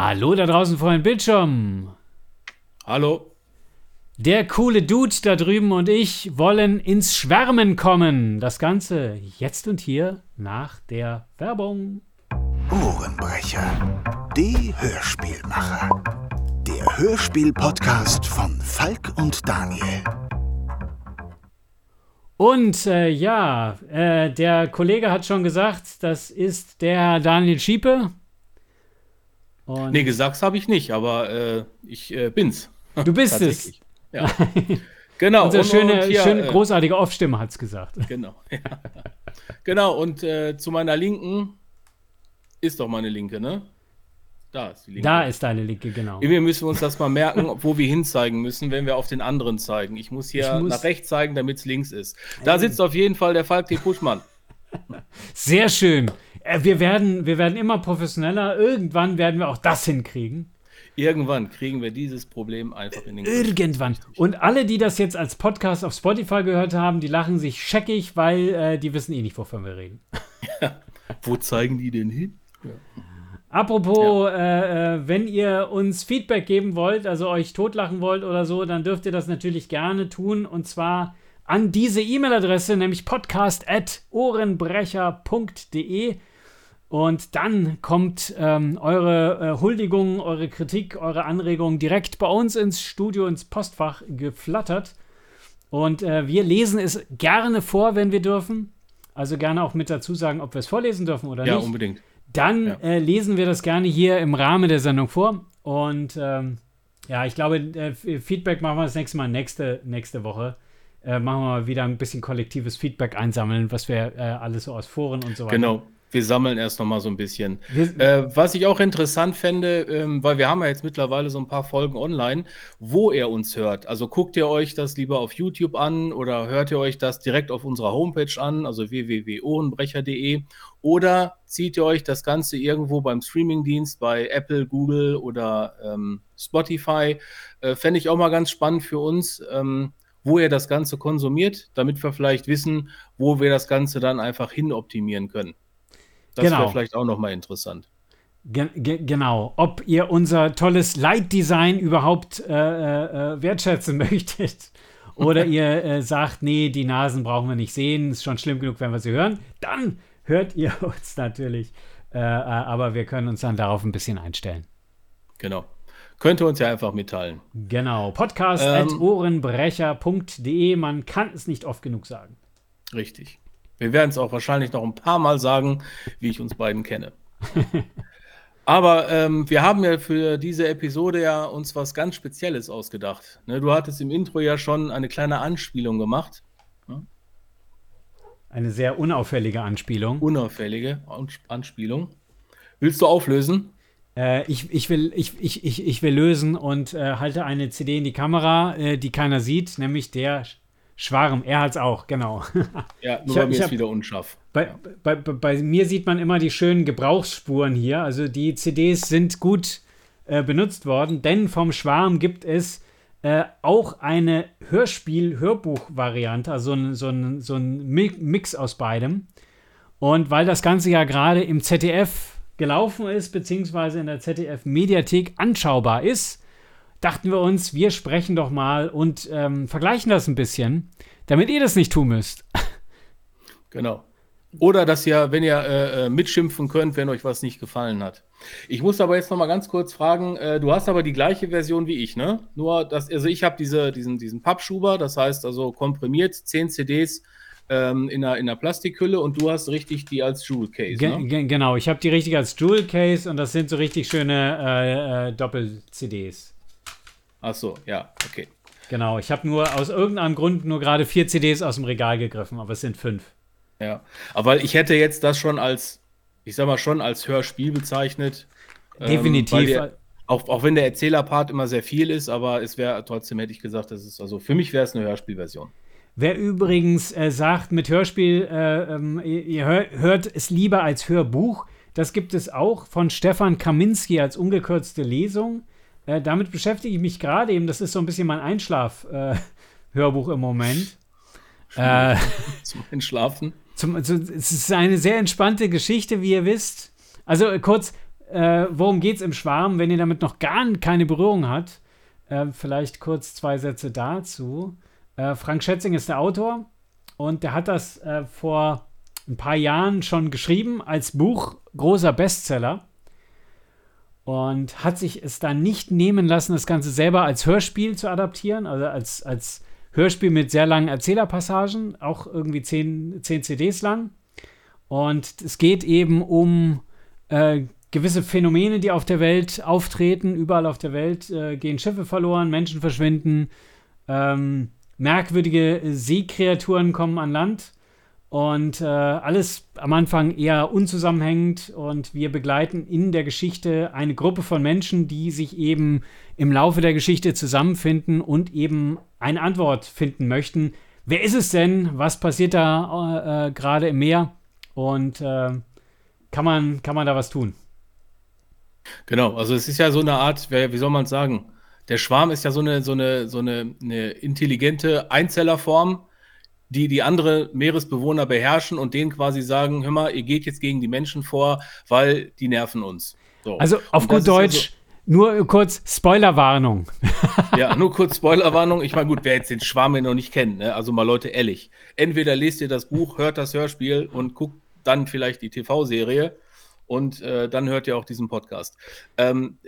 Hallo da draußen vor dem Bildschirm. Hallo. Der coole Dude da drüben und ich wollen ins Schwärmen kommen. Das Ganze jetzt und hier nach der Werbung. Ohrenbrecher. Die Hörspielmacher. Der Hörspiel-Podcast von Falk und Daniel. Und äh, ja, äh, der Kollege hat schon gesagt, das ist der Daniel Schiepe. Und nee, gesagt habe ich nicht, aber äh, ich äh, bin's. Du bist es. Ja. genau. Unsere schöne, hier, schöne, äh, großartige Off-Stimme hat es gesagt. Genau. Ja. genau, und äh, zu meiner Linken ist doch meine Linke, ne? Da ist die linke. Da ist deine linke, genau. Wir müssen uns das mal merken, wo wir hinzeigen müssen, wenn wir auf den anderen zeigen. Ich muss hier ich muss nach rechts zeigen, damit es links ist. Da sitzt auf jeden Fall der Falk T. Puschmann. Sehr schön. Äh, wir werden, wir werden immer professioneller. Irgendwann werden wir auch das hinkriegen. Irgendwann kriegen wir dieses Problem einfach in den Griff. Irgendwann. Und alle, die das jetzt als Podcast auf Spotify gehört haben, die lachen sich scheckig, weil äh, die wissen eh nicht, wovon wir reden. Ja. Wo zeigen die denn hin? Ja. Apropos, ja. Äh, äh, wenn ihr uns Feedback geben wollt, also euch totlachen wollt oder so, dann dürft ihr das natürlich gerne tun. Und zwar an diese E-Mail-Adresse, nämlich podcast.ohrenbrecher.de. Und dann kommt ähm, eure äh, Huldigung, eure Kritik, eure Anregung direkt bei uns ins Studio, ins Postfach geflattert. Und äh, wir lesen es gerne vor, wenn wir dürfen. Also gerne auch mit dazu sagen, ob wir es vorlesen dürfen oder ja, nicht. Ja, unbedingt. Dann ja. Äh, lesen wir das gerne hier im Rahmen der Sendung vor. Und ähm, ja, ich glaube, äh, Feedback machen wir das nächste Mal nächste, nächste Woche. Äh, machen wir mal wieder ein bisschen kollektives Feedback einsammeln, was wir äh, alles so aus Foren und so weiter. Genau. Wir sammeln erst noch mal so ein bisschen. Äh, was ich auch interessant fände, ähm, weil wir haben ja jetzt mittlerweile so ein paar Folgen online, wo ihr uns hört. Also guckt ihr euch das lieber auf YouTube an oder hört ihr euch das direkt auf unserer Homepage an, also www.ohrenbrecher.de oder zieht ihr euch das Ganze irgendwo beim Streamingdienst bei Apple, Google oder ähm, Spotify. Äh, fände ich auch mal ganz spannend für uns. Ähm, wo ihr das Ganze konsumiert, damit wir vielleicht wissen, wo wir das Ganze dann einfach hin optimieren können. Das genau. wäre vielleicht auch nochmal interessant. Ge ge genau, ob ihr unser tolles Light-Design überhaupt äh, äh, äh wertschätzen möchtet oder ihr äh, sagt, nee, die Nasen brauchen wir nicht sehen, ist schon schlimm genug, wenn wir sie hören, dann hört ihr uns natürlich. Äh, äh, aber wir können uns dann darauf ein bisschen einstellen. Genau. Könnt ihr uns ja einfach mitteilen. Genau. Podcast.ohrenbrecher.de. Ähm, Man kann es nicht oft genug sagen. Richtig. Wir werden es auch wahrscheinlich noch ein paar Mal sagen, wie ich uns beiden kenne. Aber ähm, wir haben ja für diese Episode ja uns was ganz Spezielles ausgedacht. Ne, du hattest im Intro ja schon eine kleine Anspielung gemacht. Ne? Eine sehr unauffällige Anspielung. Unauffällige Anspielung. Willst du auflösen? Äh, ich, ich, will, ich, ich, ich, ich will lösen und äh, halte eine CD in die Kamera, äh, die keiner sieht, nämlich der Schwarm, er hat es auch, genau. Ja, nur ich, bei mir ist wieder unscharf. Bei, ja. bei, bei, bei, mir sieht man immer die schönen Gebrauchsspuren hier. Also die CDs sind gut äh, benutzt worden, denn vom Schwarm gibt es äh, auch eine Hörspiel-Hörbuch-Variante, also ein, so, ein, so ein Mix aus beidem. Und weil das Ganze ja gerade im ZDF gelaufen ist, beziehungsweise in der ZDF-Mediathek anschaubar ist, dachten wir uns, wir sprechen doch mal und ähm, vergleichen das ein bisschen, damit ihr das nicht tun müsst. Genau. Oder dass ihr, wenn ihr äh, äh, mitschimpfen könnt, wenn euch was nicht gefallen hat. Ich muss aber jetzt noch mal ganz kurz fragen, äh, du hast aber die gleiche Version wie ich, ne? Nur, dass, also ich habe diese, diesen, diesen Pappschuber, das heißt also komprimiert, 10 CDs ähm, in, einer, in einer Plastikhülle und du hast richtig die als Jewel Case. Ge ne? Genau, ich habe die richtig als Jewel Case und das sind so richtig schöne äh, äh Doppel-CDs. Ach so, ja, okay. Genau, ich habe nur aus irgendeinem Grund nur gerade vier CDs aus dem Regal gegriffen, aber es sind fünf. Ja, aber ich hätte jetzt das schon als, ich sag mal, schon als Hörspiel bezeichnet. Ähm, Definitiv. Ähm, auch, auch wenn der Erzählerpart immer sehr viel ist, aber es wäre trotzdem, hätte ich gesagt, das ist, also für mich wäre es eine Hörspielversion. Wer übrigens äh, sagt, mit Hörspiel, äh, ähm, ihr hör, hört es lieber als Hörbuch, das gibt es auch von Stefan Kaminski als ungekürzte Lesung. Äh, damit beschäftige ich mich gerade eben. Das ist so ein bisschen mein Einschlaf-Hörbuch äh, im Moment. Äh, zum Einschlafen? Zum, also, es ist eine sehr entspannte Geschichte, wie ihr wisst. Also äh, kurz, äh, worum geht es im Schwarm, wenn ihr damit noch gar keine Berührung habt? Äh, vielleicht kurz zwei Sätze dazu. Frank Schätzing ist der Autor und der hat das vor ein paar Jahren schon geschrieben als Buch, großer Bestseller. Und hat sich es dann nicht nehmen lassen, das Ganze selber als Hörspiel zu adaptieren, also als, als Hörspiel mit sehr langen Erzählerpassagen, auch irgendwie zehn, zehn CDs lang. Und es geht eben um äh, gewisse Phänomene, die auf der Welt auftreten. Überall auf der Welt äh, gehen Schiffe verloren, Menschen verschwinden, ähm, merkwürdige Seekreaturen kommen an Land. Und äh, alles am Anfang eher unzusammenhängend und wir begleiten in der Geschichte eine Gruppe von Menschen, die sich eben im Laufe der Geschichte zusammenfinden und eben eine Antwort finden möchten. Wer ist es denn? Was passiert da äh, äh gerade im Meer? Und äh, kann, man, kann man da was tun? Genau, also es ist ja so eine Art, wie soll man sagen, der Schwarm ist ja so eine, so eine, so eine, eine intelligente Einzellerform, die die andere Meeresbewohner beherrschen und denen quasi sagen, hör mal, ihr geht jetzt gegen die Menschen vor, weil die nerven uns. So. Also auf gut Deutsch, also, nur kurz Spoilerwarnung. ja, nur kurz Spoilerwarnung. Ich meine, gut, wer jetzt den Schwarm noch nicht kennt, ne? also mal Leute, ehrlich, entweder lest ihr das Buch, hört das Hörspiel und guckt dann vielleicht die TV-Serie und äh, dann hört ihr auch diesen Podcast. Ähm,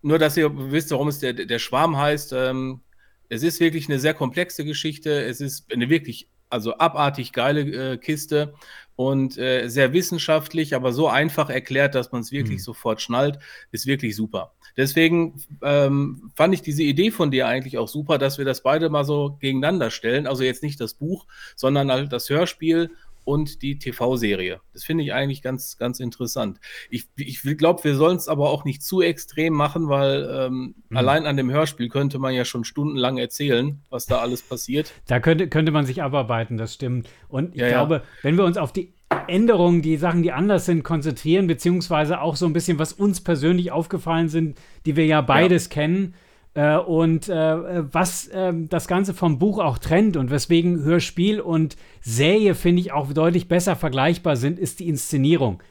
nur, dass ihr wisst, warum es der, der Schwarm heißt. Ähm, es ist wirklich eine sehr komplexe Geschichte. Es ist eine wirklich also abartig geile äh, Kiste und äh, sehr wissenschaftlich, aber so einfach erklärt, dass man es wirklich mhm. sofort schnallt, ist wirklich super. Deswegen ähm, fand ich diese Idee von dir eigentlich auch super, dass wir das beide mal so gegeneinander stellen. Also jetzt nicht das Buch, sondern halt das Hörspiel und die TV-Serie. Das finde ich eigentlich ganz, ganz interessant. Ich, ich glaube, wir sollen es aber auch nicht zu extrem machen, weil ähm, mhm. allein an dem Hörspiel könnte man ja schon stundenlang erzählen, was da alles passiert. Da könnte, könnte man sich abarbeiten, das stimmt. Und ich ja, glaube, ja. wenn wir uns auf die Änderungen, die Sachen, die anders sind, konzentrieren, beziehungsweise auch so ein bisschen, was uns persönlich aufgefallen sind, die wir ja beides ja. kennen, äh, und äh, was äh, das Ganze vom Buch auch trennt und weswegen Hörspiel und Serie, finde ich, auch deutlich besser vergleichbar sind, ist die Inszenierung.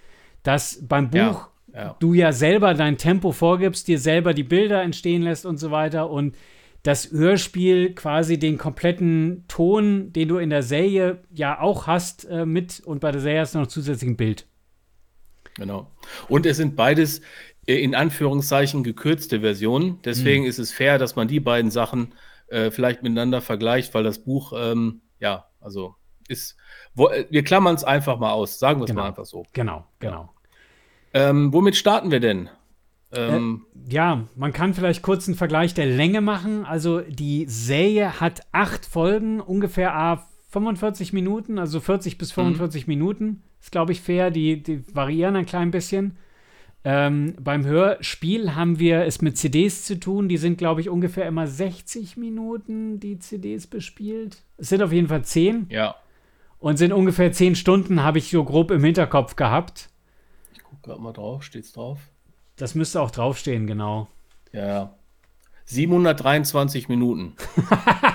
Dass beim Buch ja, ja. du ja selber dein Tempo vorgibst, dir selber die Bilder entstehen lässt und so weiter und das Hörspiel quasi den kompletten Ton, den du in der Serie ja auch hast, äh, mit und bei der Serie hast du noch zusätzlich ein Bild. Genau. Und es sind beides in Anführungszeichen gekürzte Version. Deswegen mhm. ist es fair, dass man die beiden Sachen äh, vielleicht miteinander vergleicht, weil das Buch, ähm, ja, also ist, wo, äh, wir klammern es einfach mal aus, sagen wir es genau. mal einfach so. Genau, genau. Ähm, womit starten wir denn? Ähm, äh, ja, man kann vielleicht kurz einen Vergleich der Länge machen. Also die Serie hat acht Folgen, ungefähr A 45 Minuten, also 40 bis 45 mhm. Minuten. Ist, glaube ich, fair. Die, die variieren ein klein bisschen. Ähm, beim Hörspiel haben wir es mit CDs zu tun. Die sind, glaube ich, ungefähr immer 60 Minuten, die CDs bespielt. Es sind auf jeden Fall 10. Ja. Und sind ungefähr 10 Stunden, habe ich so grob im Hinterkopf gehabt. Ich gucke gerade mal drauf. Steht's drauf? Das müsste auch draufstehen, genau. Ja. 723 Minuten.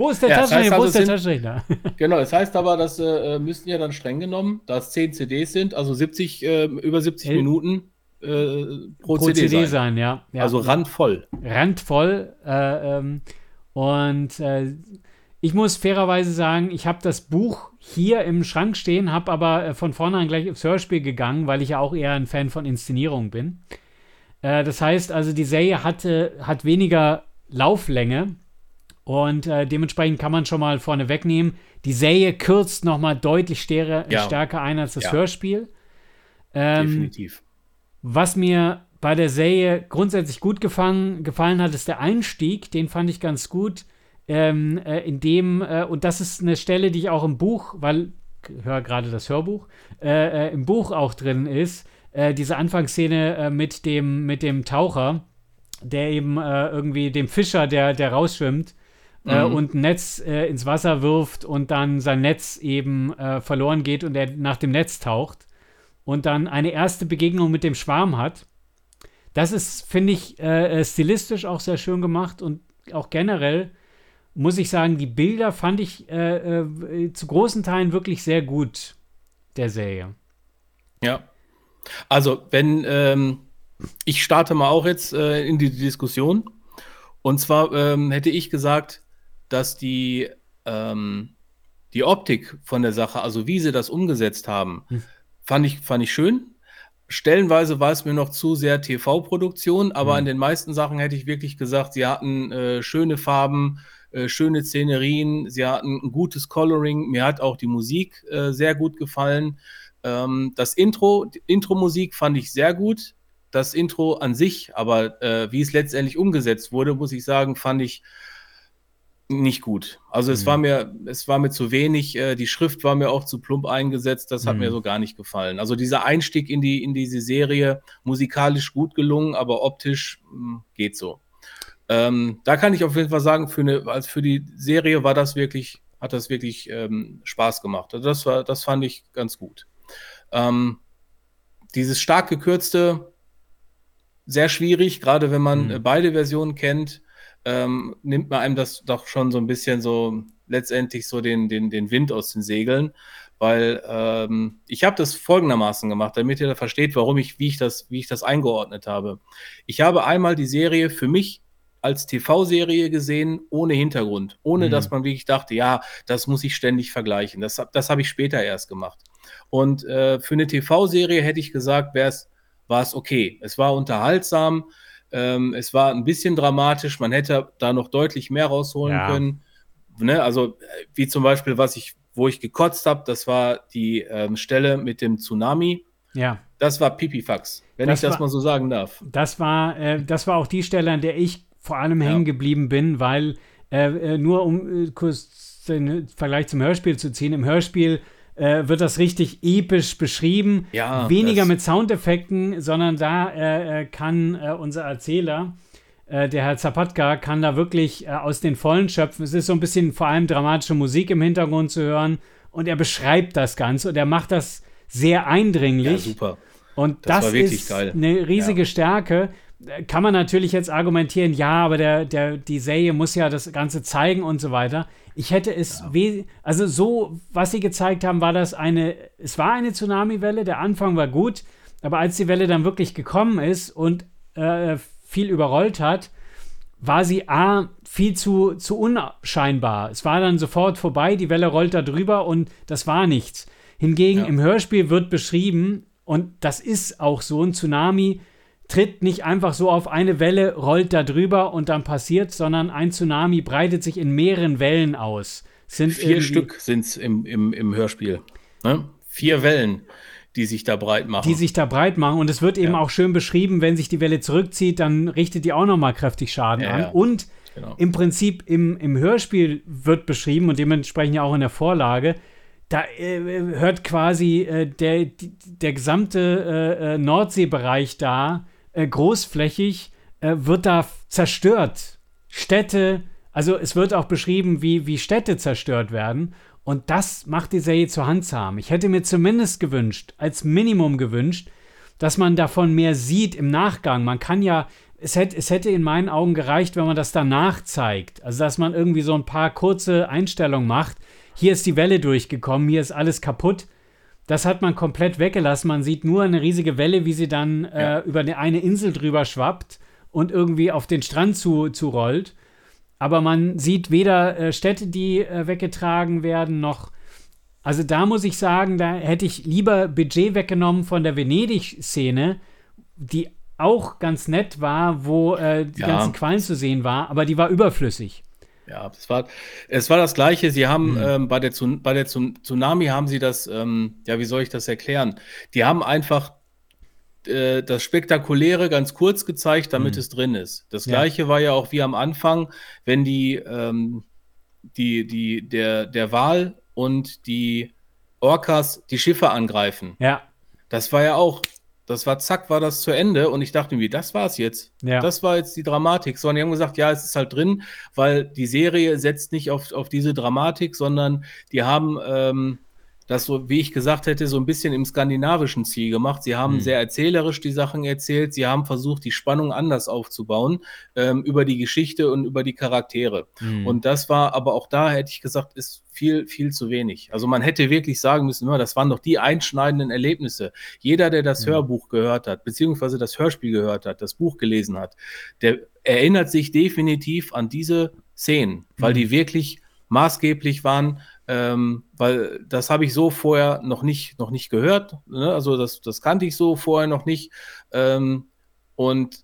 Wo ist der ja, Taschenrechner? Wo also ist der Taschenrechner? genau, das heißt aber, das äh, müssten ja dann streng genommen, da es 10 CDs sind, also 70, äh, über 70 El Minuten äh, pro, pro, CD, CD sein. sein ja. ja. Also randvoll. Randvoll. Äh, ähm, und äh, ich muss fairerweise sagen, ich habe das Buch hier im Schrank stehen, habe aber äh, von vornherein gleich aufs Hörspiel gegangen, weil ich ja auch eher ein Fan von Inszenierung bin. das heißt also, die Serie hatte, hat weniger Lauflänge und äh, dementsprechend kann man schon mal vorne wegnehmen. Die Serie kürzt noch mal deutlich stärker, ja. stärker ein als das ja. Hörspiel. Ähm, Definitiv. Was mir bei der Serie grundsätzlich gut gefallen, gefallen hat, ist der Einstieg. Den fand ich ganz gut. Ähm, äh, in dem, äh, und das ist eine Stelle, die ich auch im Buch, weil ich höre gerade das Hörbuch, äh, äh, im Buch auch drin ist, äh, diese Anfangsszene mit, dem, mit dem Taucher, der eben irgendwie dem Fischer, der, der rausschwimmt, äh, mhm. und ein Netz äh, ins Wasser wirft und dann sein Netz eben äh, verloren geht und er nach dem Netz taucht und dann eine erste Begegnung mit dem Schwarm hat. Das ist, finde ich, äh, äh, stilistisch auch sehr schön gemacht und auch generell muss ich sagen, die Bilder fand ich zu großen Teilen wirklich sehr gut der Serie. Ja. Also, wenn ähm, ich starte mal auch jetzt äh, in die Diskussion. Und zwar ähm, hätte ich gesagt, dass die, ähm, die Optik von der Sache, also wie sie das umgesetzt haben, hm. fand, ich, fand ich schön. Stellenweise war es mir noch zu sehr TV-Produktion, aber hm. an den meisten Sachen hätte ich wirklich gesagt, sie hatten äh, schöne Farben, äh, schöne Szenerien, sie hatten ein gutes Coloring. Mir hat auch die Musik äh, sehr gut gefallen. Ähm, das Intro, Intro-Musik fand ich sehr gut. Das Intro an sich, aber äh, wie es letztendlich umgesetzt wurde, muss ich sagen, fand ich nicht gut. Also mhm. es war mir, es war mir zu wenig, äh, die Schrift war mir auch zu plump eingesetzt, das hat mhm. mir so gar nicht gefallen. Also dieser Einstieg in die, in diese Serie, musikalisch gut gelungen, aber optisch mh, hm, geht so. Ähm, da kann ich auf jeden Fall sagen, für, eine, als für die Serie war das wirklich, hat das wirklich ähm, Spaß gemacht. Also das war, das fand ich ganz gut. Ähm, dieses stark gekürzte, sehr schwierig, gerade wenn man mhm. beide Versionen kennt, ähm, nimmt man einem das doch schon so ein bisschen so letztendlich so den, den, den Wind aus den Segeln, weil ähm, ich habe das folgendermaßen gemacht, damit ihr da versteht, warum ich, wie ich das, wie ich das eingeordnet habe. Ich habe einmal die Serie für mich als TV-Serie gesehen, ohne Hintergrund, ohne mhm. dass man wirklich dachte, ja, das muss ich ständig vergleichen. Das, das habe ich später erst gemacht. Und äh, für eine TV-Serie hätte ich gesagt, war es okay. Es war unterhaltsam, ähm, es war ein bisschen dramatisch, man hätte da noch deutlich mehr rausholen ja. können. Ne? Also, äh, wie zum Beispiel, was ich, wo ich gekotzt habe, das war die ähm, Stelle mit dem Tsunami. Ja. Das war Pipifax, wenn das ich das war, mal so sagen darf. Das war, äh, das war auch die Stelle, an der ich vor allem hängen geblieben bin, weil äh, äh, nur um äh, kurz den Vergleich zum Hörspiel zu ziehen, im Hörspiel äh, wird das richtig episch beschrieben. Ja, Weniger mit Soundeffekten, sondern da äh, äh, kann äh, unser Erzähler, äh, der Herr Zapatka, kann da wirklich äh, aus den Vollen schöpfen. Es ist so ein bisschen vor allem dramatische Musik im Hintergrund zu hören und er beschreibt das Ganze und er macht das sehr eindringlich. Ja, super. Und das, das ist geil. eine riesige ja. Stärke. Kann man natürlich jetzt argumentieren, ja, aber der, der, die Serie muss ja das Ganze zeigen und so weiter. Ich hätte es, ja. also so, was sie gezeigt haben, war das eine, es war eine Tsunami-Welle, der Anfang war gut, aber als die Welle dann wirklich gekommen ist und äh, viel überrollt hat, war sie A, viel zu, zu unscheinbar. Es war dann sofort vorbei, die Welle rollt da drüber und das war nichts. Hingegen ja. im Hörspiel wird beschrieben, und das ist auch so, ein Tsunami tritt nicht einfach so auf eine Welle, rollt da drüber und dann passiert, sondern ein Tsunami breitet sich in mehreren Wellen aus. Sind Vier Stück sind es im, im, im Hörspiel. Ne? Vier Wellen, die sich da breit machen. Die sich da breit machen. Und es wird eben ja. auch schön beschrieben, wenn sich die Welle zurückzieht, dann richtet die auch nochmal kräftig Schaden ja, an. Ja. Und genau. im Prinzip im, im Hörspiel wird beschrieben und dementsprechend ja auch in der Vorlage, da äh, hört quasi äh, der, der gesamte äh, äh Nordseebereich da äh, großflächig äh, wird da zerstört. Städte, also es wird auch beschrieben, wie, wie Städte zerstört werden. Und das macht die Serie zu handzahm. Ich hätte mir zumindest gewünscht, als Minimum gewünscht, dass man davon mehr sieht im Nachgang. Man kann ja, es hätte, es hätte in meinen Augen gereicht, wenn man das danach zeigt. Also, dass man irgendwie so ein paar kurze Einstellungen macht. Hier ist die Welle durchgekommen, hier ist alles kaputt. Das hat man komplett weggelassen. Man sieht nur eine riesige Welle, wie sie dann äh, ja. über eine, Insel drüber schwappt und irgendwie auf den Strand zu, zu rollt. Aber man sieht weder äh, Städte, die äh, weggetragen werden, noch. Also da muss ich sagen, da hätte ich lieber Budget weggenommen von der Venedig-Szene, die auch ganz nett war, wo äh, die ja. ganzen Quallen zu sehen war, aber die war überflüssig. Ja, es war, es war das Gleiche. Sie haben mhm. ähm, bei der, bei der Tsunami haben sie das, ähm, ja, wie soll ich das erklären? Die haben einfach äh, das Spektakuläre ganz kurz gezeigt, damit mhm. es drin ist. Das Gleiche ja. war ja auch wie am Anfang, wenn die, ähm, die, die, der, der Wal und die Orcas die Schiffe angreifen. Ja. Das war ja auch das war zack, war das zu Ende und ich dachte mir, das war's jetzt. Ja. Das war jetzt die Dramatik. Sondern die haben gesagt, ja, es ist halt drin, weil die Serie setzt nicht auf, auf diese Dramatik, sondern die haben ähm, das so, wie ich gesagt hätte, so ein bisschen im skandinavischen Ziel gemacht. Sie haben mhm. sehr erzählerisch die Sachen erzählt. Sie haben versucht, die Spannung anders aufzubauen ähm, über die Geschichte und über die Charaktere. Mhm. Und das war aber auch da, hätte ich gesagt, ist viel, viel zu wenig. Also man hätte wirklich sagen müssen, das waren doch die einschneidenden Erlebnisse. Jeder, der das mhm. Hörbuch gehört hat, beziehungsweise das Hörspiel gehört hat, das Buch gelesen hat, der erinnert sich definitiv an diese Szenen, weil mhm. die wirklich maßgeblich waren, ähm, weil das habe ich so vorher noch nicht, noch nicht gehört. Ne? Also das, das kannte ich so vorher noch nicht. Ähm, und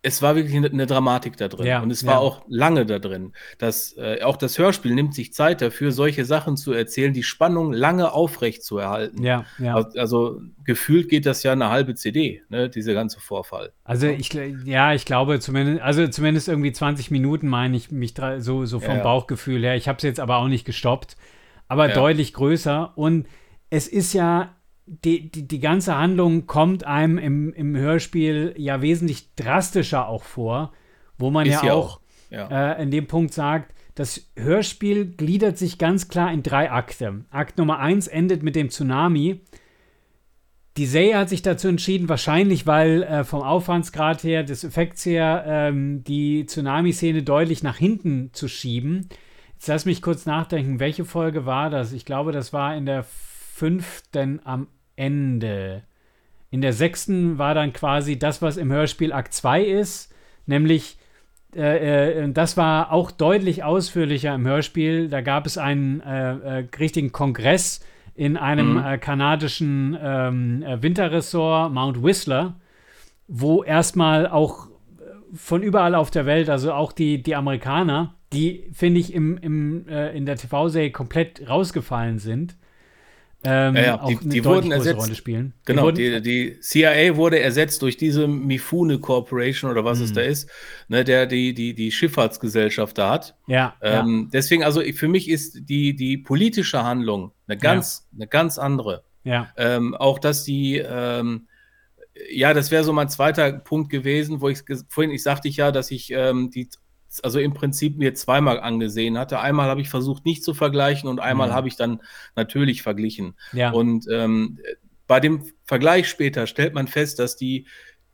es war wirklich eine, Dramatik da drin. Ja, und es war ja. auch lange da drin. Das, äh, auch das Hörspiel nimmt sich Zeit dafür, solche Sachen zu erzählen, die Spannung lange aufrecht zu erhalten. Ja, ja. Also, gefühlt geht das ja eine halbe CD, ne, dieser ganze Vorfall. Also ich, ja, ich glaube zumindest, also zumindest irgendwie 20 Minuten meine ich mich so, so vom ja, Bauchgefühl her. Ich habe es jetzt aber auch nicht gestoppt, aber deutlich größer. Und es ist ja die, die, die ganze Handlung kommt einem im, im Hörspiel ja wesentlich drastischer auch vor, wo man ja, ja auch. Ja. Äh, in dem Punkt sagt, das Hörspiel gliedert sich ganz klar in drei Akte. Akt Nummer eins endet mit dem Tsunami. Die Serie hat sich dazu entschieden, wahrscheinlich weil äh, vom Aufwandsgrad her, des Effekts her, ähm, die Tsunami-Szene deutlich nach hinten zu schieben. Jetzt lass mich kurz nachdenken, welche Folge war das? Ich glaube, das war in der fünften am Ende. In der sechsten war dann quasi das, was im Hörspiel Akt 2 ist, nämlich äh, äh, das war auch deutlich ausführlicher im Hörspiel. Da gab es einen äh, äh richtigen Kongress in einem mhm. Äh, kanadischen ähm, äh, Winterressort, Mount Whistler, wo erstmal auch von überall auf der Welt, also auch die, die Amerikaner, die, finde ich, im, im, in der TV-Serie komplett rausgefallen sind, ähm, ja, ja, die, die wurden ersetzt. Rolle spielen. Genau, wurden, die, die, CIA wurde ersetzt durch diese Mifune Corporation oder was es mhm. da ist, ne, der die, die, die Schifffahrtsgesellschaft da hat. Ja, ähm, ja. Deswegen, also für mich ist die, die politische Handlung eine ganz, eine ganz andere. Ja. Ähm, auch dass die, ähm, ja, das wäre so mein zweiter Punkt gewesen, wo ich vorhin, ich sagte ich ja, dass ich ähm, die also im Prinzip mir zweimal angesehen hatte. Einmal habe ich versucht, nicht zu vergleichen und einmal mhm. habe ich dann natürlich verglichen. Ja. Und ähm, bei dem Vergleich später stellt man fest, dass die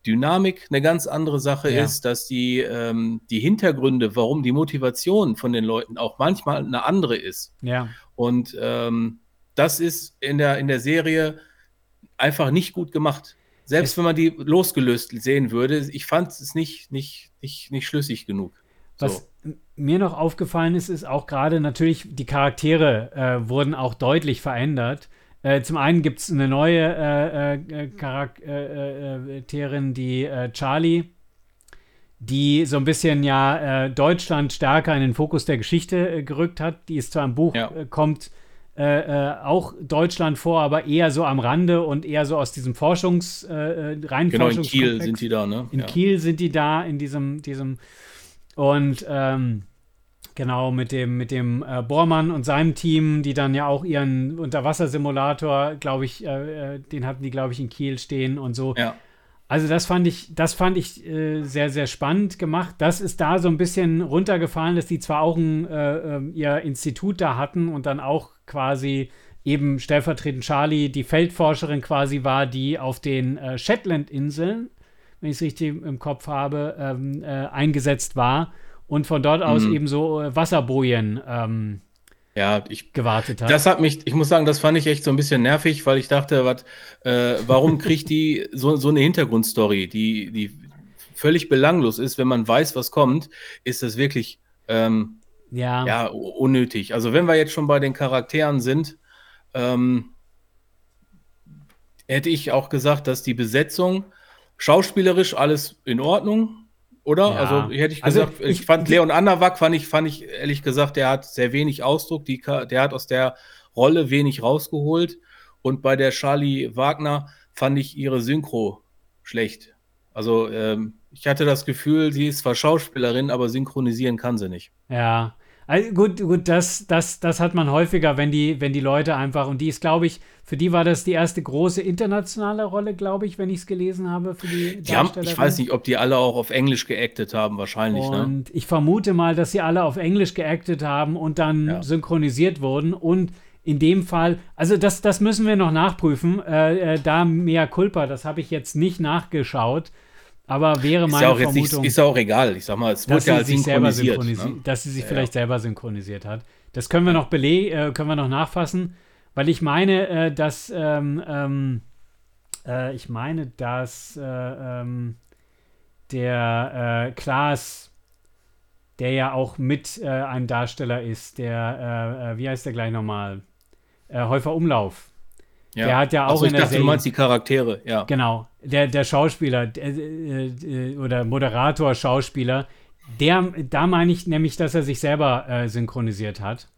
Dynamik eine ganz andere Sache ja. ist, dass die, ähm, die Hintergründe, warum die Motivation von den Leuten auch manchmal eine andere ist. Ja. Und ähm, das ist in der, in der Serie einfach nicht gut gemacht. Selbst es wenn man die losgelöst sehen würde, ich fand es nicht, nicht, nicht, nicht schlüssig genug. Was so. mir noch aufgefallen ist, ist auch gerade natürlich, die Charaktere äh, wurden auch deutlich verändert. Äh, zum einen gibt es eine neue äh, äh Charakterin, äh, die äh, Charlie, die so ein bisschen ja Deutschland stärker in den Fokus der Geschichte gerückt hat. Die ist zwar im Buch, ja. kommt auch Deutschland vor, aber eher so am Rande und eher so aus diesem Forschungs, rein Genau, in Kiel sind die da, ne? In ja. Kiel sind die da, in diesem, diesem und ähm, genau mit dem, mit dem äh, Bormann und seinem Team, die dann ja auch ihren Unterwassersimulator, glaube ich, äh, äh, den hatten die, glaube ich, in Kiel stehen und so. Ja. Also das fand ich, das fand ich äh, sehr, sehr spannend gemacht. Das ist da so ein bisschen runtergefallen, dass die zwar auch ein, äh, ähm, ihr Institut da hatten und dann auch quasi eben stellvertretend Charlie die Feldforscherin quasi war, die auf den äh, Shetland-Inseln wenn ich es richtig im Kopf habe, ähm, äh, eingesetzt war und von dort aus mhm. eben so äh, Wasserbojen ähm, ja, ich, gewartet hat. Das hat mich, ich muss sagen, das fand ich echt so ein bisschen nervig, weil ich dachte, wat, äh, warum kriegt die so, so eine Hintergrundstory, die, die völlig belanglos ist, wenn man weiß, was kommt, ist das wirklich ähm, ja. ja, unnötig. Also wenn wir jetzt schon bei den Charakteren sind, ähm, hätte ich auch gesagt, dass die Besetzung Schauspielerisch alles in Ordnung, oder? Ja. Also hätte ich also gesagt, also ich, ich, fand Leon Anderwag, fand ich, fand ich ehrlich gesagt, der hat sehr wenig Ausdruck, die, der hat aus der Rolle wenig rausgeholt. Und bei der Charlie Wagner fand ich ihre Synchro schlecht. Also ähm, ich hatte das Gefühl, sie ist zwar Schauspielerin, aber synchronisieren kann sie nicht. Ja, also gut, gut, das, das, das hat man häufiger, wenn die, wenn die Leute einfach, und die ist, glaube ich, für die war das die erste große internationale Rolle, glaube ich, wenn ich es gelesen habe für die, die haben, Ich weiß nicht, ob die alle auch auf Englisch geactet haben, wahrscheinlich. Ne? Und ne? ich vermute mal, dass sie alle auf Englisch geactet haben und dann ja. synchronisiert wurden. Und in dem Fall, also das, das müssen wir noch nachprüfen. Äh, äh, da mehr Culpa, das habe ich jetzt nicht nachgeschaut. Aber wäre meine ist ja auch Vermutung. Jetzt nicht, ist ja auch egal. Ich sag mal, es wurde ja sich selber synchronisiert. Ne? Dass sie sich ja, vielleicht ja. selber synchronisiert hat. Das können wir noch beleg äh, können wir noch nachfassen, weil ich meine, äh, dass ähm, ähm, äh, ich meine, dass äh, ähm, der äh, Klaas, der ja auch mit äh, ein Darsteller ist, der, wie heißt der gleich nochmal? Häufer Umlauf. Ja. Der hat ja auch so, in der dachte, Serie, du meinst die Charaktere, ja. Genau, der, der Schauspieler der, äh, oder Moderator, Schauspieler, der, da meine ich nämlich, dass er sich selber äh, synchronisiert hat.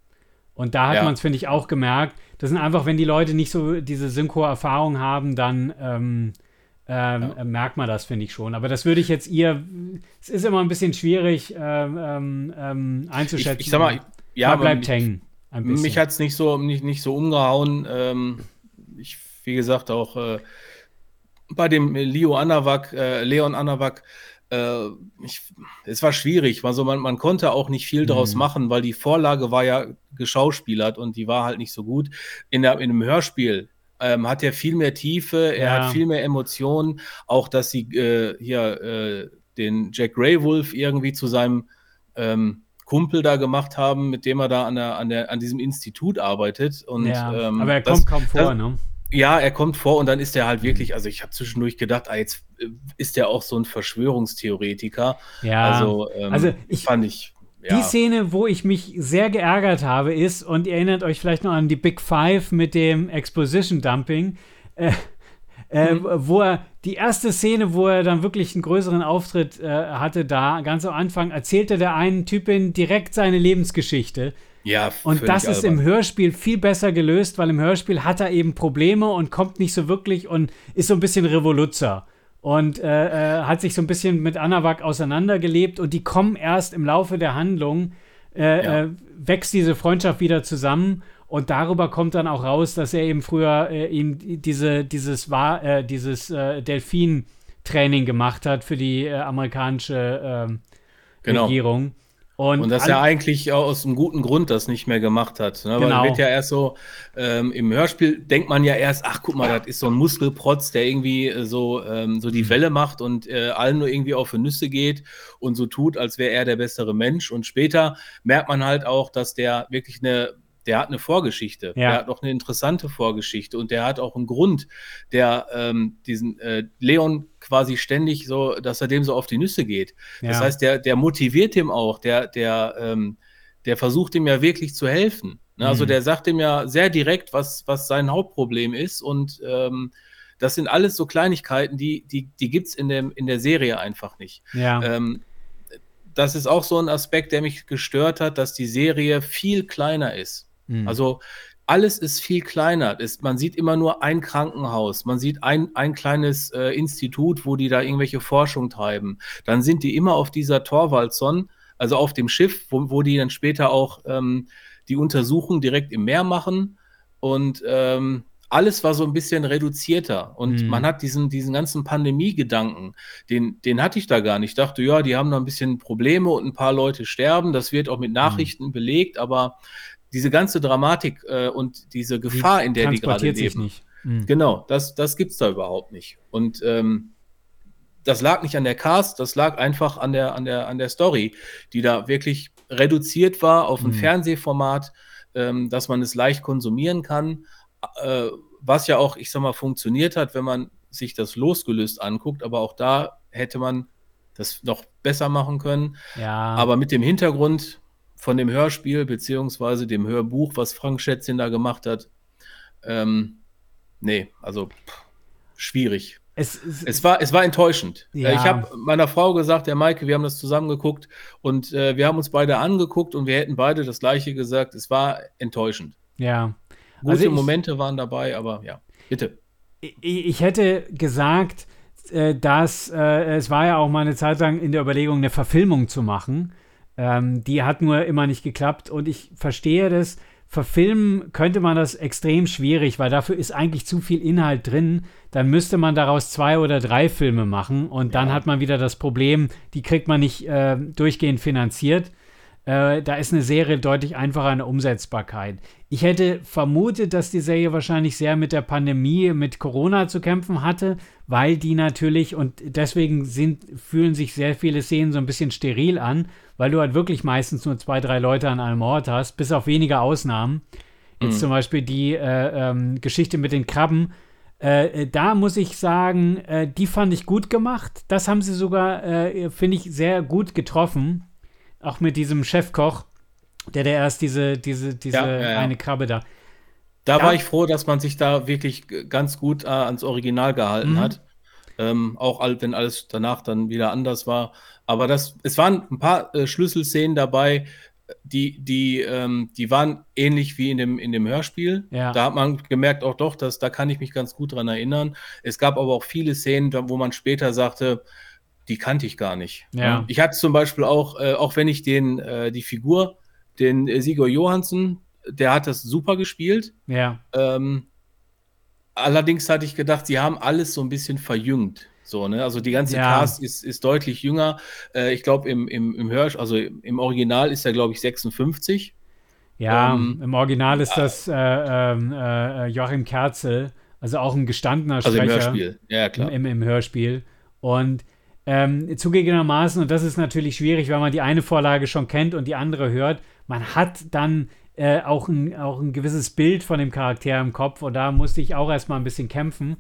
Und da hat ja. man es, finde ich, auch gemerkt. Das sind einfach, wenn die Leute nicht so diese Synchro-Erfahrung haben, dann ähm, ähm, ja. merkt man das, finde ich schon. Aber das würde ich jetzt ihr, es ist immer ein bisschen schwierig ähm, ähm, ähm einzuschätzen. Ich, ich, sag mal, ja, man bleibt hängen. Mich hat es nicht so, nicht, nicht so umgehauen. Ich, wie gesagt, auch äh, bei dem Leo Anawak, äh, Leon Anawak, äh, ich, es war schwierig. Also man, man konnte auch nicht viel daraus mhm. machen, weil die Vorlage war ja geschauspielert und die war halt nicht so gut. In, der, in einem Hörspiel ähm, hat er viel mehr Tiefe, er ja. hat viel mehr Emotionen. Auch, dass sie äh, hier äh, den Jack Grey Wolf irgendwie zu seinem ähm, Kumpel da gemacht haben, mit dem er da an, der, an, der, an diesem Institut arbeitet. Und, ja, ähm, aber er das, kommt kaum vor, das, ne? Ja, er kommt vor und dann ist er halt wirklich, also ich habe zwischendurch gedacht, ah, jetzt äh, ist er auch so ein Verschwörungstheoretiker. Ja, also, ähm, also ich fand ich. Ja. Die Szene, wo ich mich sehr geärgert habe, ist, und ihr erinnert euch vielleicht noch an die Big Five mit dem Exposition Dumping, äh, äh, mhm. wo er die erste Szene, wo er dann wirklich einen größeren Auftritt äh, hatte, da ganz am Anfang, erzählte der einen Typin direkt seine Lebensgeschichte. Ja, und das ist albern. im Hörspiel viel besser gelöst, weil im Hörspiel hat er eben Probleme und kommt nicht so wirklich und ist so ein bisschen Revoluzer und äh, äh, hat sich so ein bisschen mit Anawak auseinandergelebt und die kommen erst im Laufe der Handlung, äh, ja. Äh, wächst diese Freundschaft wieder zusammen und darüber kommt dann auch raus, dass er eben früher äh, ihm diese, dieses, war, äh, dieses Delfin-Training gemacht hat für die amerikanische ähm, genau. Regierung. Und, und dass er eigentlich aus einem guten Grund das nicht mehr gemacht hat. Ne? Genau. Weil wird ja erst so, ähm, im Hörspiel denkt man ja erst, ach guck mal, das ist so ein Muskelprotz, der irgendwie äh, so, ähm, so die mhm. Welle macht und äh, allen nur irgendwie auf die Nüsse geht und so tut, als wäre er der bessere Mensch. Und später merkt man halt auch, dass der wirklich eine der hat eine Vorgeschichte. Ja. Der hat noch eine interessante Vorgeschichte und der hat auch einen Grund, der ähm, diesen äh, Leon quasi ständig so, dass er dem so auf die Nüsse geht. Ja. Das heißt, der, der motiviert ihm auch, der, der, ähm, der versucht ihm ja wirklich zu helfen. Ne? Also mhm. der sagt ihm ja sehr direkt, was, was sein Hauptproblem ist und ähm, das sind alles so Kleinigkeiten, die, die, die gibt es in, in der Serie einfach nicht. Ja. Ähm, das ist auch so ein Aspekt, der mich gestört hat, dass die Serie viel kleiner ist. Mhm. Also alles ist viel kleiner. Es, man sieht immer nur ein Krankenhaus, man sieht ein, ein kleines äh, Institut, wo die da irgendwelche Forschung treiben. Dann sind die immer auf dieser Torwaldson, also auf dem Schiff, wo, wo die dann später auch ähm, die Untersuchung direkt im Meer machen. Und ähm, alles war so ein bisschen reduzierter und mhm. man hat diesen, diesen ganzen Pandemie-Gedanken, den, den hatte ich da gar nicht. Ich dachte, ja, die haben da ein bisschen Probleme und ein paar Leute sterben, das wird auch mit mhm. Nachrichten mhm. belegt, aber diese ganze Dramatik äh, und diese Gefahr, die in der die gerade leben. Nicht. Mhm. Genau, das, das gibt es da überhaupt nicht. Und ähm, das lag nicht an der Cast, das lag einfach an der, an der, an der Story, die da wirklich reduziert war auf ein mhm. Fernsehformat, ähm, dass man es leicht konsumieren kann, äh, was ja auch, ich sag mal, funktioniert hat, wenn man sich das losgelöst anguckt, aber auch da hätte man das noch besser machen können. Ja. Aber mit dem Hintergrund, von dem Hörspiel beziehungsweise dem Hörbuch, was Frank Schätzchen da gemacht hat. Ähm, nee, also pff, schwierig. Es, es, es, war, es war enttäuschend. Ja. Ich habe meiner Frau gesagt, der Maike, wir haben das zusammen geguckt und äh, wir haben uns beide angeguckt und wir hätten beide das gleiche gesagt. Es war enttäuschend. Ja. Gute also ich, Momente waren dabei, aber ja, bitte. Ich, ich hätte gesagt, äh, dass äh, es war ja auch mal eine Zeit lang in der Überlegung, eine Verfilmung zu machen. Ähm, die hat nur immer nicht geklappt und ich verstehe das. Verfilmen könnte man das extrem schwierig, weil dafür ist eigentlich zu viel Inhalt drin. Dann müsste man daraus zwei oder drei Filme machen und dann ja. hat man wieder das Problem, die kriegt man nicht äh, durchgehend finanziert. Äh, da ist eine Serie deutlich einfacher in der Umsetzbarkeit. Ich hätte vermutet, dass die Serie wahrscheinlich sehr mit der Pandemie, mit Corona zu kämpfen hatte, weil die natürlich und deswegen sind, fühlen sich sehr viele Szenen so ein bisschen steril an, weil du halt wirklich meistens nur zwei, drei Leute an einem Ort hast, bis auf wenige Ausnahmen. Jetzt mhm. zum Beispiel die äh, ähm, Geschichte mit den Krabben. Äh, äh da muss ich sagen, äh, die fand ich gut gemacht. Das haben sie sogar, äh, finde ich, sehr gut getroffen. Auch mit diesem Chefkoch, der der erst diese, diese, diese ja, ja, ja. eine Krabbe da. Da war ich froh, dass man sich da wirklich ganz gut äh, ans Original gehalten mhm. hat. Ähm, auch wenn alles danach dann wieder anders war. Aber das, es waren ein paar äh, Schlüsselszenen dabei, die, die, ähm, die waren ähnlich wie in dem, in dem Hörspiel. Ja. Da hat man gemerkt, auch doch, dass, da kann ich mich ganz gut dran erinnern. Es gab aber auch viele Szenen, wo man später sagte, die kannte ich gar nicht. Ja. Ich hatte zum Beispiel auch, äh, auch wenn ich den, äh, die Figur, den äh, Sigurd Johansen, der hat das super gespielt. Ja. Ähm, allerdings hatte ich gedacht, sie haben alles so ein bisschen verjüngt. So, ne? Also die ganze ja. Cast ist, ist deutlich jünger. Äh, ich glaube, im, im, im Hörsch, also im Original ist er, glaube ich, 56. Ja, ähm, im Original ist das äh, ähm, äh, Joachim Kerzel, also auch ein gestandener Sprecher. Also im Hörspiel, ja, klar. Im, im Hörspiel. Und ähm, zugegebenermaßen, und das ist natürlich schwierig, weil man die eine Vorlage schon kennt und die andere hört, man hat dann äh, auch, ein, auch ein gewisses Bild von dem Charakter im Kopf und da musste ich auch erstmal ein bisschen kämpfen.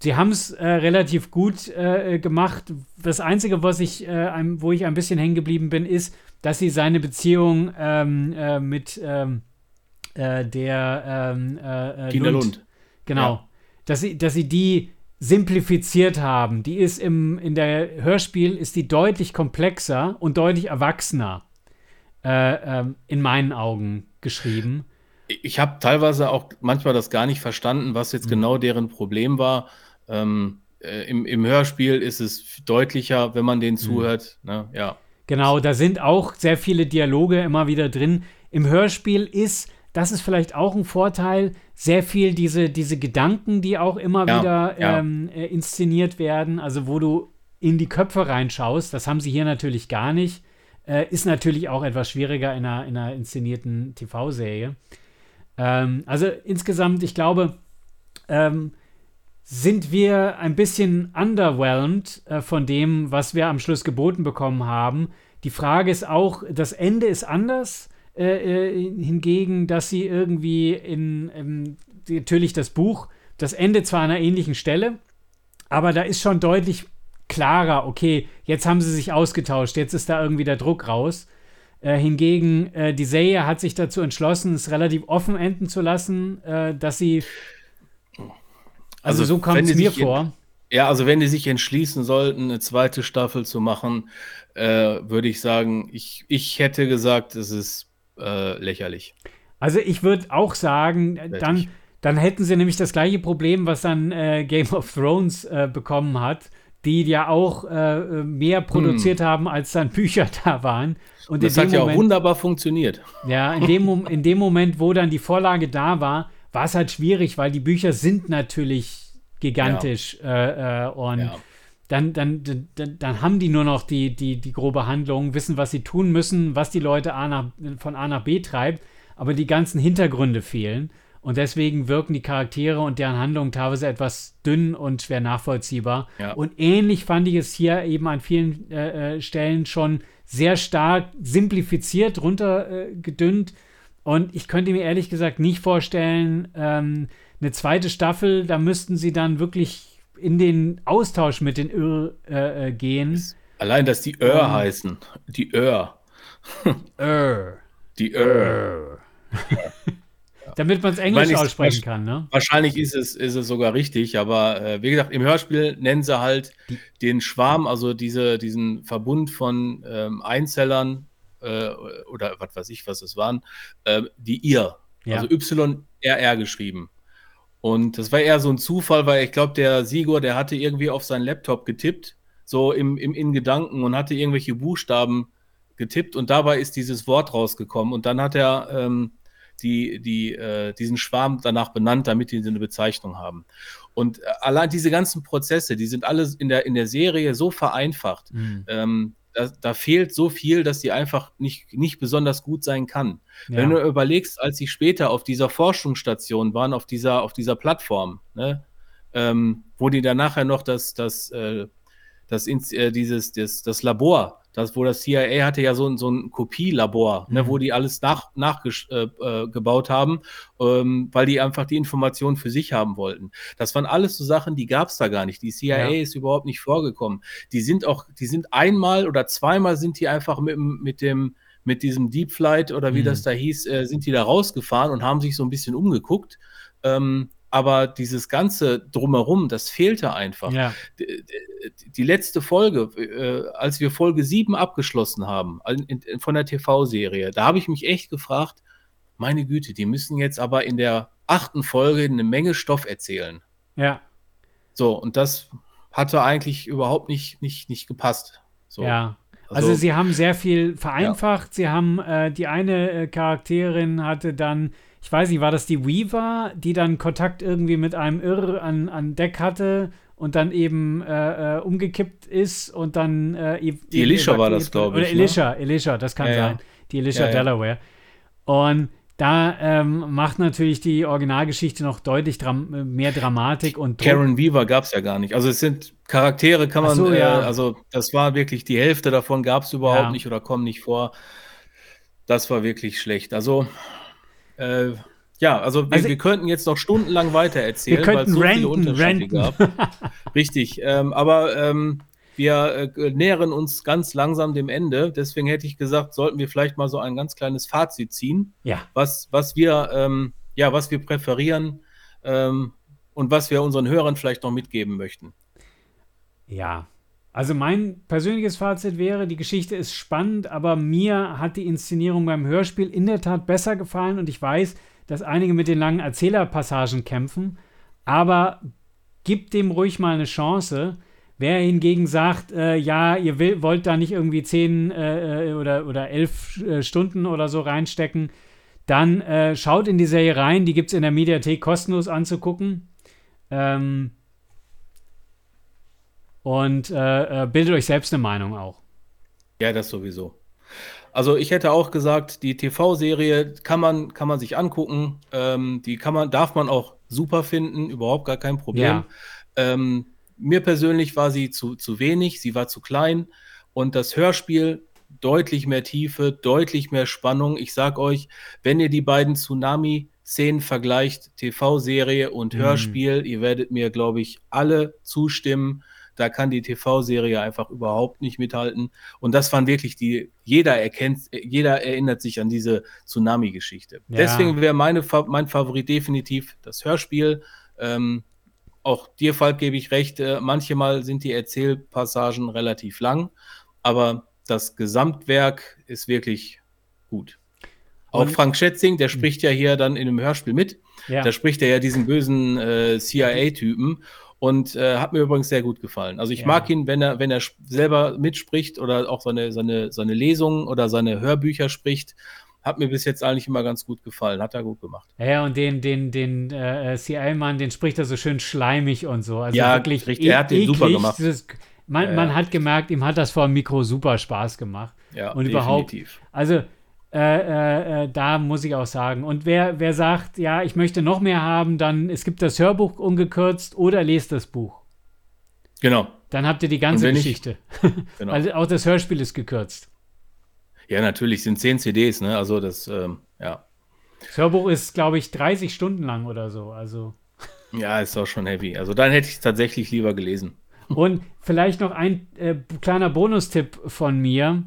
Sie haben es äh, relativ gut äh, gemacht. Das Einzige, was ich, äh, ein, wo ich ein bisschen hängen geblieben bin, ist, dass sie seine Beziehung ähm, äh, mit ähm, äh, der ähm, äh, Lund, Lund, genau, ja. dass sie, dass sie die simplifiziert haben. Die ist im in der Hörspiel ist die deutlich komplexer und deutlich erwachsener ähm, in meinen Augen geschrieben. Ich habe teilweise auch manchmal das gar nicht verstanden, was jetzt mhm. genau deren Problem war ähm, äh, im, im, Hörspiel ist es deutlicher, wenn man den mhm. zuhört. Mhm. Ne? Ja. Genau, da sind auch sehr viele Dialoge immer wieder drin. Im Hörspiel ist, das ist vielleicht auch ein Vorteil, sehr viel diese, diese Gedanken, die auch immer ja, wieder ja. Ähm, äh, inszeniert werden, also wo du in die Köpfe reinschaust, das haben sie hier natürlich gar nicht. Äh, ist natürlich auch etwas schwieriger in einer, in einer inszenierten TV-Serie. Ähm, also insgesamt, ich glaube, ähm, sind wir ein bisschen underwhelmed äh, von dem, was wir am Schluss geboten bekommen haben. Die Frage ist auch, das Ende ist anders. Äh, äh, hingegen, dass sie irgendwie in, in, natürlich das Buch, das Ende zwar an einer ähnlichen Stelle, aber da ist schon deutlich klarer, okay, jetzt haben sie sich ausgetauscht, jetzt ist da irgendwie der Druck raus. Äh, hingegen, äh, die Serie hat sich dazu entschlossen, es relativ offen enden zu lassen, äh, dass sie also, also so kam es mir vor. Ja, also wenn die sich entschließen sollten, eine zweite Staffel zu machen, äh, würde ich sagen, ich, ich hätte gesagt, es ist äh, lächerlich. Also ich würde auch sagen, dann, dann hätten sie nämlich das gleiche Problem, was dann äh, Game of Thrones äh, bekommen hat, die ja auch äh, mehr produziert hm. haben, als dann Bücher da waren. Und das hat ja Moment, auch wunderbar funktioniert. Ja, in dem, in dem Moment, wo dann die Vorlage da war, war es halt schwierig, weil die Bücher sind natürlich gigantisch ja. äh, äh, und ja. dann, dann, dann, dann haben die nur noch die, die, die grobe Handlung, wissen, was sie tun müssen, was die Leute A nach, von A nach B treibt, aber die ganzen Hintergründe fehlen. Und deswegen wirken die Charaktere und deren Handlungen teilweise etwas dünn und schwer nachvollziehbar. Ja. Und ähnlich fand ich es hier eben an vielen äh, äh Stellen schon sehr stark simplifiziert, runtergedünnt. Äh, und ich könnte mir ehrlich gesagt nicht vorstellen, ähm, eine zweite Staffel, da müssten sie dann wirklich in den Austausch mit den Öhr äh, äh, gehen. Allein, dass die Öhr um, heißen. Die Öhr. Öhr. Die Öhr. Damit man es Englisch aussprechen kann, ne? Wahrscheinlich ist es, ist es sogar richtig, aber äh, wie gesagt, im Hörspiel nennen sie halt den Schwarm, also diese, diesen Verbund von ähm, Einzellern, äh, oder was weiß ich, was es waren, äh, die ihr, ja. also YRR geschrieben. Und das war eher so ein Zufall, weil ich glaube, der Sigurd, der hatte irgendwie auf seinen Laptop getippt, so im, im in Gedanken und hatte irgendwelche Buchstaben getippt und dabei ist dieses Wort rausgekommen und dann hat er ähm, die, die, äh, diesen Schwarm danach benannt, damit die eine Bezeichnung haben. Und äh, allein diese ganzen Prozesse, die sind alle in der, in der Serie so vereinfacht. Mhm. Ähm, da, da, fehlt so viel, dass die einfach nicht, nicht besonders gut sein kann. Ja. Wenn du überlegst, als sie später auf dieser Forschungsstation waren, auf dieser, auf dieser Plattform, ne, ähm, wo die dann nachher noch das, das, äh, das, äh, dieses, das, das Labor das, wo das CIA hatte ja so, ein, so ein Kopielabor, mhm. ne, wo mhm. die alles nachgebaut nach, äh, äh haben, ähm, weil die einfach die Informationen für sich haben wollten. Das waren alles so Sachen, die gab es da gar nicht. Die CIA ja. ist überhaupt nicht vorgekommen. Die sind auch, die sind einmal oder zweimal sind die einfach mit, mit dem mit diesem Deep Flight oder wie mhm. das da hieß, äh, sind die da rausgefahren und haben sich so ein bisschen umgeguckt. Ähm, aber dieses ganze drumherum, das fehlte einfach. Ja. Die, die, letzte Folge, äh, als wir Folge 7 abgeschlossen haben in, in, von der TV-Serie, da habe ich mich echt gefragt, meine Güte, die müssen jetzt aber in der achten Folge eine Menge Stoff erzählen. Ja. So, und das hatte eigentlich überhaupt nicht, nicht, nicht gepasst. So. Ja. Also, also, sie haben sehr viel vereinfacht. Ja. Sie haben äh, die eine äh, Charakterin hatte dann ich weiß nicht, war das die Weaver, die dann Kontakt irgendwie mit einem Irr an, an Deck hatte und dann eben äh, äh, umgekippt ist und dann äh, Die Elisha war das, glaube ich. Oder Elisha, ne? Elisha, das kann ja, sein. Die Elisha ja, Delaware. Und da ähm, macht natürlich die Originalgeschichte noch deutlich dram mehr Dramatik und Druck. Karen Weaver gab es ja gar nicht. Also es sind Charaktere, kann man, so, ja. äh, also das war wirklich die Hälfte davon gab es überhaupt ja. nicht oder kommen nicht vor. Das war wirklich schlecht. Also äh, ja, also wir, also wir, könnten jetzt noch stundenlang weiter erzählen, weil es so ranten, viele Unterschiede ranten. gab. Richtig, ähm, aber ähm, wir äh, nähern uns ganz langsam dem Ende. Deswegen hätte ich gesagt, sollten wir vielleicht mal so ein ganz kleines Fazit ziehen, ja. was, was wir, ähm, ja, was wir präferieren ähm, und was wir unseren Hörern vielleicht noch mitgeben möchten. Ja, also mein persönliches Fazit wäre, die Geschichte ist spannend, aber mir hat die Inszenierung beim Hörspiel in der Tat besser gefallen und ich weiß, dass einige mit den langen Erzählerpassagen kämpfen, aber gibt dem ruhig mal eine Chance. Wer hingegen sagt, äh, ja, ihr will, wollt da nicht irgendwie zehn äh, äh oder, oder elf äh, Stunden oder so reinstecken, dann äh, schaut in die Serie rein. Die gibt es in der Mediathek kostenlos anzugucken. Ähm, und äh, äh, bildet euch selbst eine Meinung auch. Ja, das sowieso. Also ich hätte auch gesagt, die TV-Serie kann man, kann man sich angucken. Ähm, die kann man, darf man auch super finden, überhaupt gar kein Problem. Ja. Ähm, mir persönlich war sie zu, zu wenig, sie war zu klein und das Hörspiel deutlich mehr Tiefe, deutlich mehr Spannung. Ich sag euch, wenn ihr die beiden Tsunami-Szenen vergleicht, TV-Serie und mhm. Hörspiel, ihr werdet mir, glaube ich, alle zustimmen. Da kann die TV-Serie einfach überhaupt nicht mithalten. Und das waren wirklich die, jeder erkennt, jeder erinnert sich an diese Tsunami-Geschichte. Ja. Deswegen wäre meine, mein Favorit definitiv das Hörspiel. Ähm, auch dir, Falk, gebe ich recht. Äh, manchmal sind die Erzählpassagen relativ lang, aber das Gesamtwerk ist wirklich gut. Auch Und, Frank Schätzing, der spricht ja hier dann in einem Hörspiel mit. Ja. Da spricht er ja diesen bösen äh, CIA-Typen. Und äh, hat mir übrigens sehr gut gefallen. Also ich ja. mag ihn, wenn er, wenn er selber mitspricht oder auch seine, seine, seine Lesungen oder seine Hörbücher spricht. Hat mir bis jetzt eigentlich immer ganz gut gefallen. Hat er gut gemacht. Ja, und den, den, den äh, CI-Mann, den spricht er so schön schleimig und so. Also ja, wirklich richtig. er hat den super gemacht. Dieses, man, ja, man hat gemerkt, ihm hat das vor dem Mikro super Spaß gemacht. Ja, und definitiv. überhaupt. Also äh, äh, äh, da muss ich auch sagen. Und wer, wer sagt, ja, ich möchte noch mehr haben, dann es gibt das Hörbuch ungekürzt oder lest das Buch. Genau. Dann habt ihr die ganze Geschichte. Ich, genau. also auch das Hörspiel ist gekürzt. Ja, natürlich, sind zehn CDs, ne? Also das, ähm, ja. Das Hörbuch ist, glaube ich, 30 Stunden lang oder so. Also. Ja, ist auch schon heavy. Also dann hätte ich es tatsächlich lieber gelesen. Und vielleicht noch ein äh, kleiner Bonustipp von mir.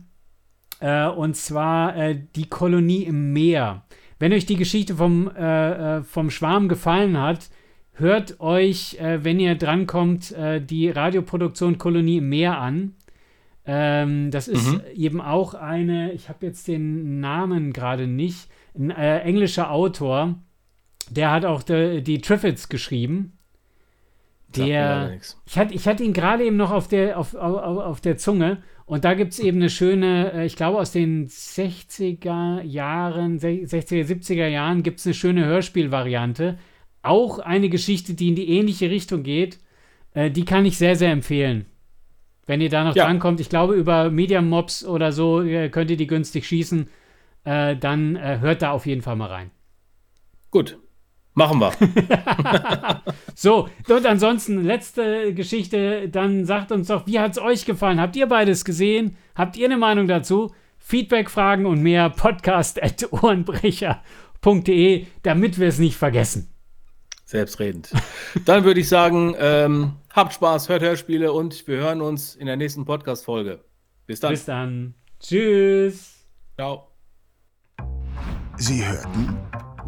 Äh, und zwar äh, die Kolonie im Meer. Wenn euch die Geschichte vom, äh, äh vom Schwarm gefallen hat, hört euch, äh, wenn ihr drankommt, die Radioproduktion Kolonie im Meer an. Ähm, das ist mhm. eben auch eine, ich habe jetzt den Namen gerade nicht, ein englischer Autor. Der hat auch die, die Triffids geschrieben. Der, ich hatte, ich hatte ihn gerade eben noch auf der, auf, auf, auf der Zunge und da gibt es eben eine schöne, äh, ich glaube aus den 60er Jahren, 60er, 70er Jahren gibt es eine schöne Hörspielvariante. Auch eine Geschichte, die in die ähnliche Richtung geht. Äh, die kann ich sehr, sehr empfehlen. Wenn ihr da noch ja. drankommt, ich glaube, über Media Mobs oder so äh, könnt ihr die günstig schießen, dann hört da auf jeden Fall mal rein. Gut, Machen wir. so, und ansonsten letzte Geschichte. Dann sagt uns doch, wie hat es euch gefallen? Habt ihr beides gesehen? Habt ihr eine Meinung dazu? Feedback, Fragen und mehr podcast.ohrenbrecher.de, damit wir es nicht vergessen. Selbstredend. Dann würde ich sagen, ähm, habt Spaß, hört Hörspiele und wir hören uns in der nächsten Podcast-Folge. Bis dann. Bis dann. Tschüss. Ciao. Sie hörten